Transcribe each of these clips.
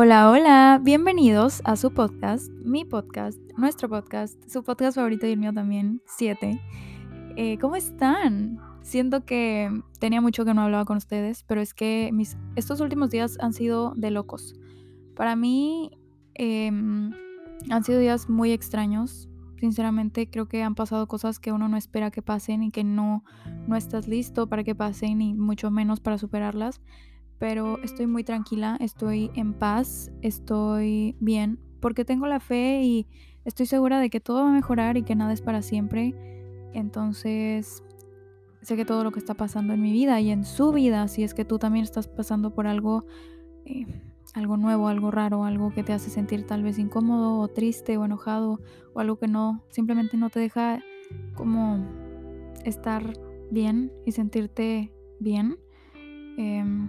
Hola, hola, bienvenidos a su podcast, mi podcast, nuestro podcast, su podcast favorito y el mío también, 7. Eh, ¿Cómo están? Siento que tenía mucho que no hablaba con ustedes, pero es que mis, estos últimos días han sido de locos. Para mí em, han sido días muy extraños. Sinceramente creo que han pasado cosas que uno no espera que pasen y que no, no estás listo para que pasen y mucho menos para superarlas pero estoy muy tranquila, estoy en paz, estoy bien, porque tengo la fe y estoy segura de que todo va a mejorar y que nada es para siempre. Entonces, sé que todo lo que está pasando en mi vida y en su vida, si es que tú también estás pasando por algo, eh, algo nuevo, algo raro, algo que te hace sentir tal vez incómodo o triste o enojado o algo que no, simplemente no te deja como estar bien y sentirte bien. Em,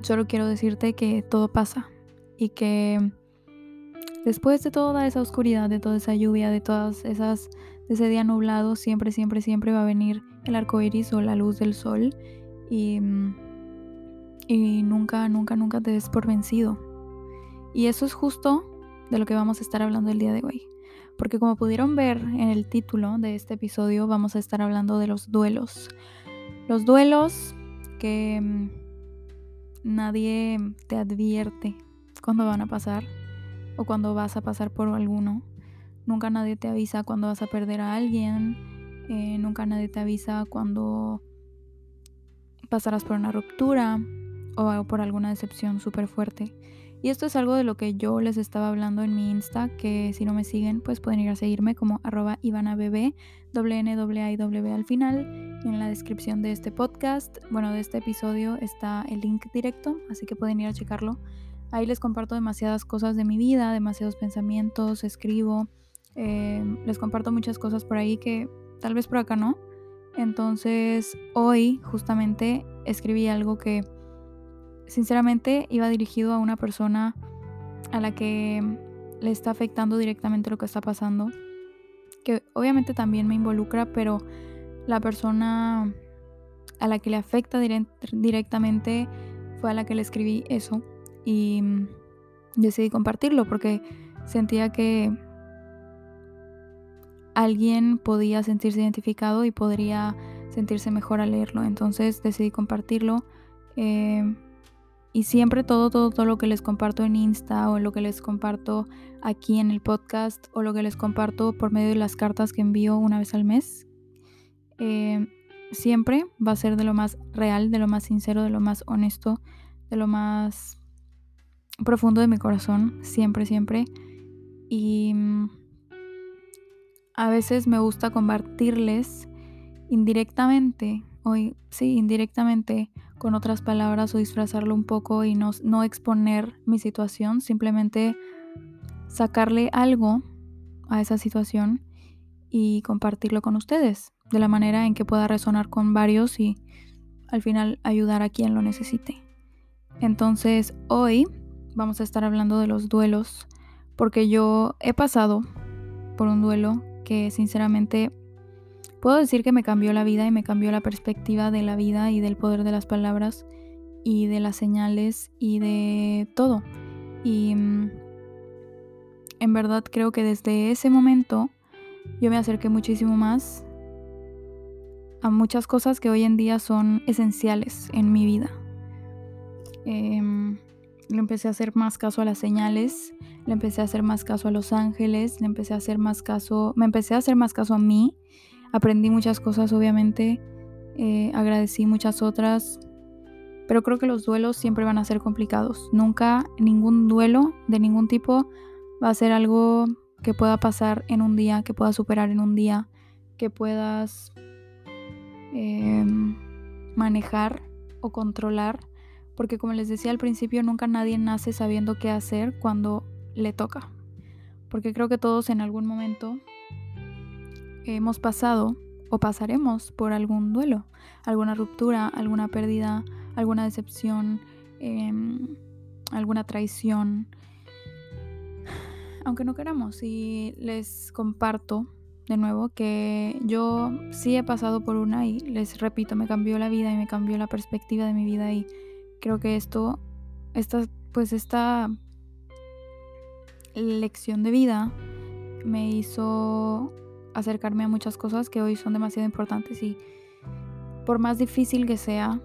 Solo quiero decirte que todo pasa y que después de toda esa oscuridad, de toda esa lluvia, de todas esas, de ese día nublado, siempre, siempre, siempre va a venir el arco iris o la luz del sol y, y nunca, nunca, nunca te des por vencido. Y eso es justo de lo que vamos a estar hablando el día de hoy. Porque como pudieron ver en el título de este episodio, vamos a estar hablando de los duelos. Los duelos que nadie te advierte cuando van a pasar o cuando vas a pasar por alguno. Nunca nadie te avisa cuando vas a perder a alguien. Eh, nunca nadie te avisa cuando pasarás por una ruptura o por alguna decepción súper fuerte. Y esto es algo de lo que yo les estaba hablando en mi Insta, que si no me siguen, pues pueden ir a seguirme como arroba n w al final. En la descripción de este podcast, bueno, de este episodio está el link directo, así que pueden ir a checarlo. Ahí les comparto demasiadas cosas de mi vida, demasiados pensamientos, escribo, eh, les comparto muchas cosas por ahí que tal vez por acá no. Entonces, hoy justamente escribí algo que sinceramente iba dirigido a una persona a la que le está afectando directamente lo que está pasando, que obviamente también me involucra, pero la persona a la que le afecta directamente fue a la que le escribí eso y decidí compartirlo porque sentía que alguien podía sentirse identificado y podría sentirse mejor al leerlo. Entonces decidí compartirlo. Eh, y siempre todo, todo, todo lo que les comparto en Insta o lo que les comparto aquí en el podcast o lo que les comparto por medio de las cartas que envío una vez al mes, eh, siempre va a ser de lo más real, de lo más sincero, de lo más honesto, de lo más profundo de mi corazón, siempre, siempre. Y mm, a veces me gusta compartirles indirectamente, hoy sí, indirectamente con otras palabras o disfrazarlo un poco y no, no exponer mi situación, simplemente sacarle algo a esa situación y compartirlo con ustedes de la manera en que pueda resonar con varios y al final ayudar a quien lo necesite. Entonces hoy vamos a estar hablando de los duelos porque yo he pasado por un duelo que sinceramente Puedo decir que me cambió la vida y me cambió la perspectiva de la vida y del poder de las palabras y de las señales y de todo. Y mm, en verdad creo que desde ese momento yo me acerqué muchísimo más a muchas cosas que hoy en día son esenciales en mi vida. Em, le empecé a hacer más caso a las señales, le empecé a hacer más caso a los ángeles, le empecé a hacer más caso, me empecé a hacer más caso a mí Aprendí muchas cosas, obviamente, eh, agradecí muchas otras, pero creo que los duelos siempre van a ser complicados. Nunca ningún duelo de ningún tipo va a ser algo que pueda pasar en un día, que puedas superar en un día, que puedas em, manejar o controlar, porque como les decía al principio, nunca nadie nace sabiendo qué hacer cuando le toca, porque creo que todos en algún momento hemos pasado o pasaremos por algún duelo, alguna ruptura, alguna pérdida, alguna decepción, em, alguna traición, aunque no queramos. Y les comparto de nuevo que yo sí he pasado por una y les repito, me cambió la vida y me cambió la perspectiva de mi vida y creo que esto, esta, pues esta lección de vida me hizo acercarme a muchas cosas que hoy son demasiado importantes y por más difícil que sea,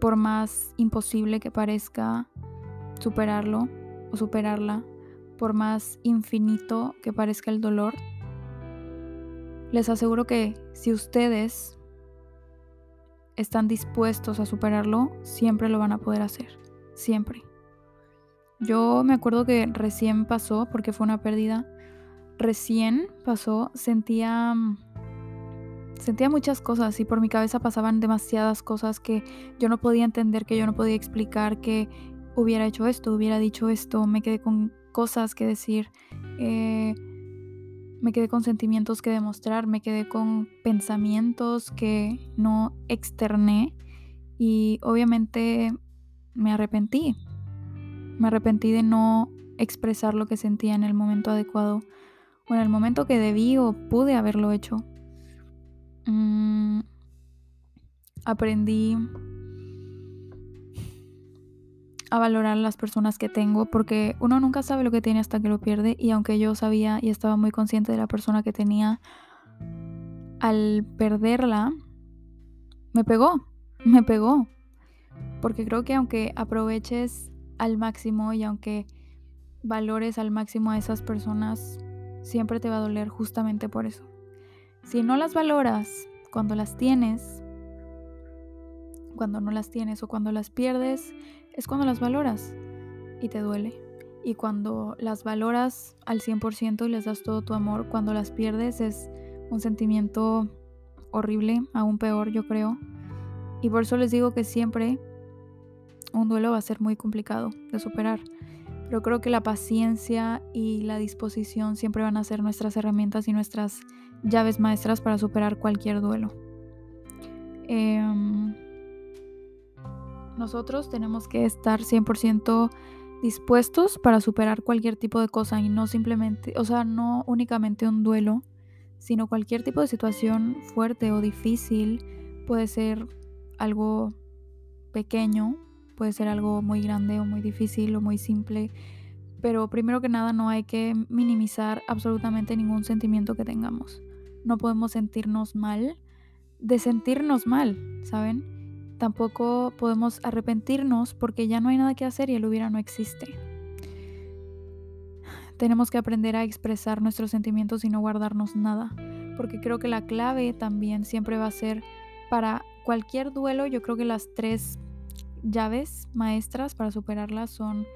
por más imposible que parezca superarlo o superarla, por más infinito que parezca el dolor, les aseguro que si ustedes están dispuestos a superarlo, siempre lo van a poder hacer. Siempre. Yo me acuerdo que recién pasó, porque fue una pérdida, recién pasó, sentía sentía muchas cosas y por mi cabeza pasaban demasiadas cosas que yo no podía entender, que yo no podía explicar, que hubiera hecho esto, hubiera dicho esto, me quedé con cosas que decir, eh, me quedé con sentimientos que demostrar, me quedé con pensamientos que no externé y obviamente me arrepentí. Me arrepentí de no expresar lo que sentía en el momento adecuado o en el momento que debí o pude haberlo hecho. Mm, aprendí a valorar las personas que tengo porque uno nunca sabe lo que tiene hasta que lo pierde y aunque yo sabía y estaba muy consciente de la persona que tenía, al perderla, me pegó, me pegó. Porque creo que aunque aproveches al máximo y aunque valores al máximo a esas personas, siempre te va a doler justamente por eso. Si no las valoras cuando las tienes, cuando no las tienes o cuando las pierdes, es cuando las valoras y te duele. Y cuando las valoras al 100% y les das todo tu amor, cuando las pierdes es un sentimiento horrible, aún peor yo creo. Y por eso les digo que siempre un duelo va a ser muy complicado de superar. Pero creo que la paciencia y la disposición siempre van a ser nuestras herramientas y nuestras llaves maestras para superar cualquier duelo. Eh, nosotros tenemos que estar 100% dispuestos para superar cualquier tipo de cosa y no simplemente, o sea, no únicamente un duelo, sino cualquier tipo de situación fuerte o difícil. Puede ser algo pequeño, puede ser algo muy grande o muy difícil o muy simple. Pero primero que nada no hay que minimizar absolutamente ningún sentimiento que tengamos. No podemos sentirnos mal de sentirnos mal, ¿saben? Tampoco podemos arrepentirnos porque ya no hay nada que hacer y el hubiera no existe. Tenemos que aprender a expresar nuestros sentimientos y no guardarnos nada, porque creo que la clave también siempre va a ser para cualquier duelo, yo creo que las tres llaves maestras para superarlas son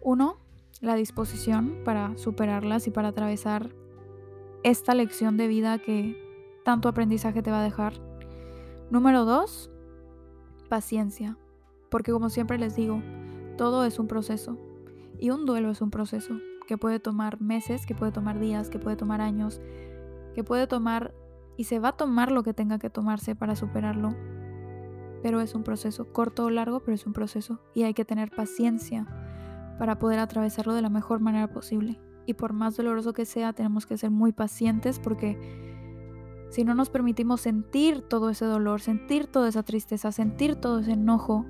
uno, la disposición para superarlas y para atravesar esta lección de vida que tanto aprendizaje te va a dejar. Número dos, paciencia, porque como siempre les digo, todo es un proceso y un duelo es un proceso que puede tomar meses, que puede tomar días, que puede tomar años, que puede tomar y se va a tomar lo que tenga que tomarse para superarlo. Pero es un proceso, corto o largo, pero es un proceso y hay que tener paciencia para poder atravesarlo de la mejor manera posible. Y por más doloroso que sea, tenemos que ser muy pacientes porque si no nos permitimos sentir todo ese dolor, sentir toda esa tristeza, sentir todo ese enojo,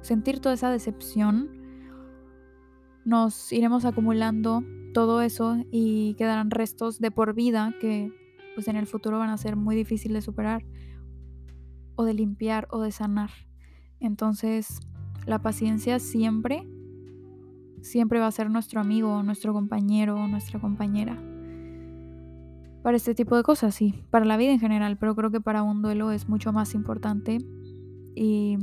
sentir toda esa decepción, nos iremos acumulando todo eso y quedarán restos de por vida que pues en el futuro van a ser muy difíciles de superar o de limpiar o de sanar. Entonces, la paciencia siempre siempre va a ser nuestro amigo, nuestro compañero o nuestra compañera para este tipo de cosas, sí, para la vida en general, pero creo que para un duelo es mucho más importante y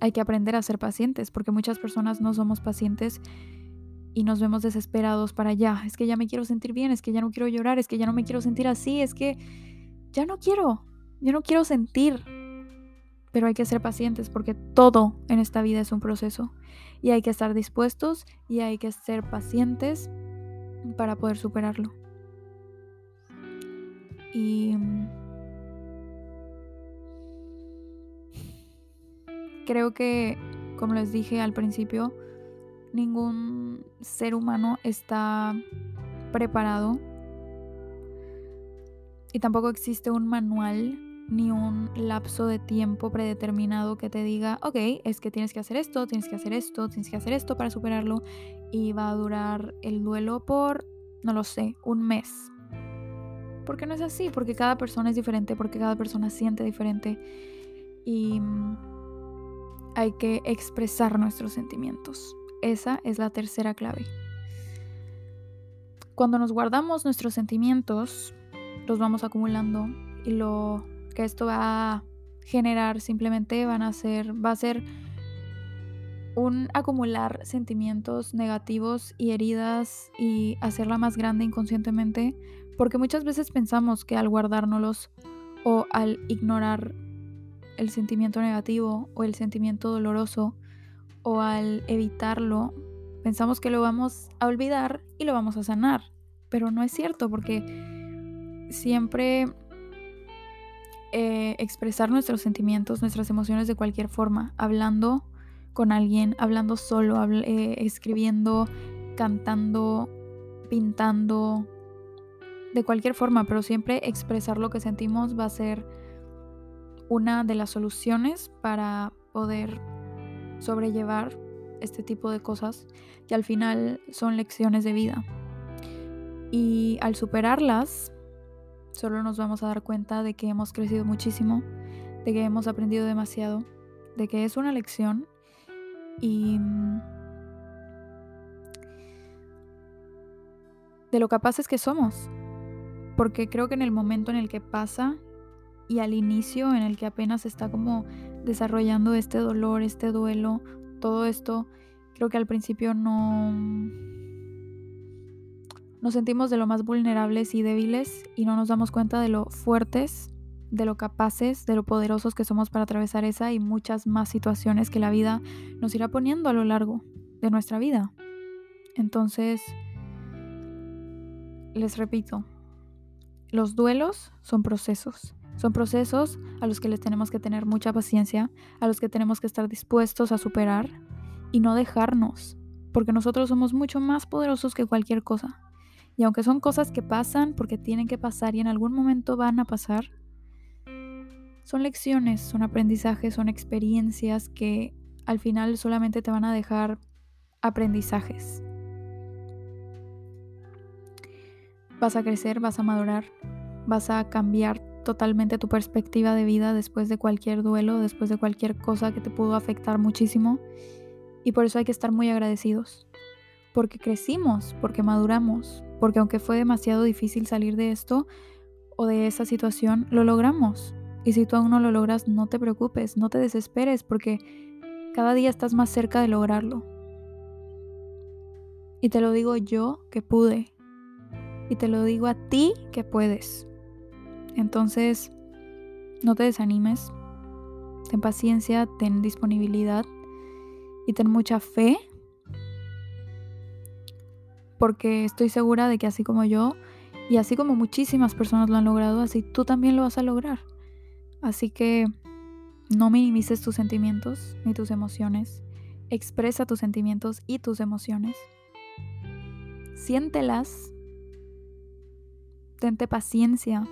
hay que aprender a ser pacientes, porque muchas personas no somos pacientes y nos vemos desesperados para ya, es que ya me quiero sentir bien, es que ya no quiero llorar, es que ya no me quiero sentir así, es que ya no quiero, yo no quiero sentir. Pero hay que ser pacientes porque todo en esta vida es un proceso y hay que estar dispuestos y hay que ser pacientes para poder superarlo. Y creo que, como les dije al principio, ningún ser humano está preparado y tampoco existe un manual ni un lapso de tiempo predeterminado que te diga, ok, es que tienes que hacer esto, tienes que hacer esto, tienes que hacer esto para superarlo y va a durar el duelo por, no lo sé, un mes. Porque no es así, porque cada persona es diferente, porque cada persona siente diferente y mm, hay que expresar nuestros sentimientos. Esa es la tercera clave. Cuando nos guardamos nuestros sentimientos, los vamos acumulando y lo que esto va a generar simplemente van a ser, va a ser un acumular sentimientos negativos y heridas y hacerla más grande inconscientemente, porque muchas veces pensamos que al guardárnoslos o al ignorar el sentimiento negativo o el sentimiento doloroso o al evitarlo, pensamos que lo vamos a olvidar y lo vamos a sanar, pero no es cierto porque siempre eh, expresar nuestros sentimientos, nuestras emociones de cualquier forma, hablando con alguien, hablando solo, eh, escribiendo, cantando, pintando, de cualquier forma, pero siempre expresar lo que sentimos va a ser una de las soluciones para poder sobrellevar este tipo de cosas que al final son lecciones de vida. Y al superarlas, solo nos vamos a dar cuenta de que hemos crecido muchísimo, de que hemos aprendido demasiado, de que es una lección y mm, de lo capaces que somos. Porque creo que en el momento en el que pasa y al inicio en el que apenas está como desarrollando este dolor, este duelo, todo esto, creo que al principio no nos sentimos de lo más vulnerables y débiles y no nos damos cuenta de lo fuertes, de lo capaces, de lo poderosos que somos para atravesar esa y muchas más situaciones que la vida nos irá poniendo a lo largo de nuestra vida. Entonces, les repito, los duelos son procesos. Son procesos a los que les tenemos que tener mucha paciencia, a los que tenemos que estar dispuestos a superar y no dejarnos, porque nosotros somos mucho más poderosos que cualquier cosa. Y aunque son cosas que pasan porque tienen que pasar y en algún momento van a pasar, son lecciones, son aprendizajes, son experiencias que al final solamente te van a dejar aprendizajes. Vas a crecer, vas a madurar, vas a cambiar totalmente tu perspectiva de vida después de cualquier duelo, después de cualquier cosa que te pudo afectar muchísimo. Y por eso hay que estar muy agradecidos. Porque crecimos, porque maduramos, porque aunque fue demasiado difícil salir de esto o de esa situación, lo logramos. Y si tú aún no lo logras, no te preocupes, no te desesperes, porque cada día estás más cerca de lograrlo. Y te lo digo yo que pude. Y te lo digo a ti que puedes. Entonces, no te desanimes. Ten paciencia, ten disponibilidad y ten mucha fe porque estoy segura de que así como yo y así como muchísimas personas lo han logrado, así tú también lo vas a lograr. Así que no minimices tus sentimientos ni tus emociones. Expresa tus sentimientos y tus emociones. Siéntelas. Tente paciencia.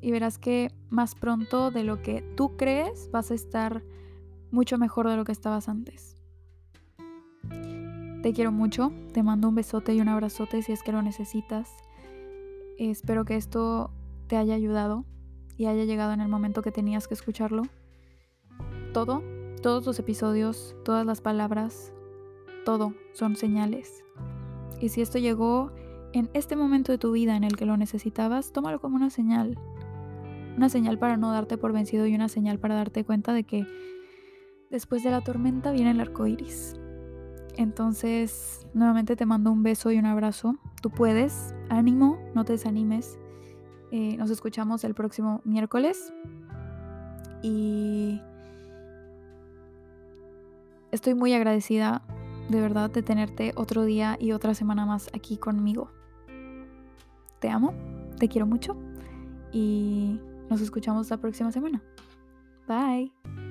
Y verás que más pronto de lo que tú crees vas a estar mucho mejor de lo que estabas antes. Te quiero mucho, te mando un besote y un abrazote si es que lo necesitas. Espero que esto te haya ayudado y haya llegado en el momento que tenías que escucharlo. Todo, todos los episodios, todas las palabras, todo son señales. Y si esto llegó en este momento de tu vida en el que lo necesitabas, tómalo como una señal. Una señal para no darte por vencido y una señal para darte cuenta de que Después de la tormenta viene el arco iris. Entonces, nuevamente te mando un beso y un abrazo. Tú puedes, ánimo, no te desanimes. Eh, nos escuchamos el próximo miércoles. Y estoy muy agradecida, de verdad, de tenerte otro día y otra semana más aquí conmigo. Te amo, te quiero mucho y nos escuchamos la próxima semana. Bye.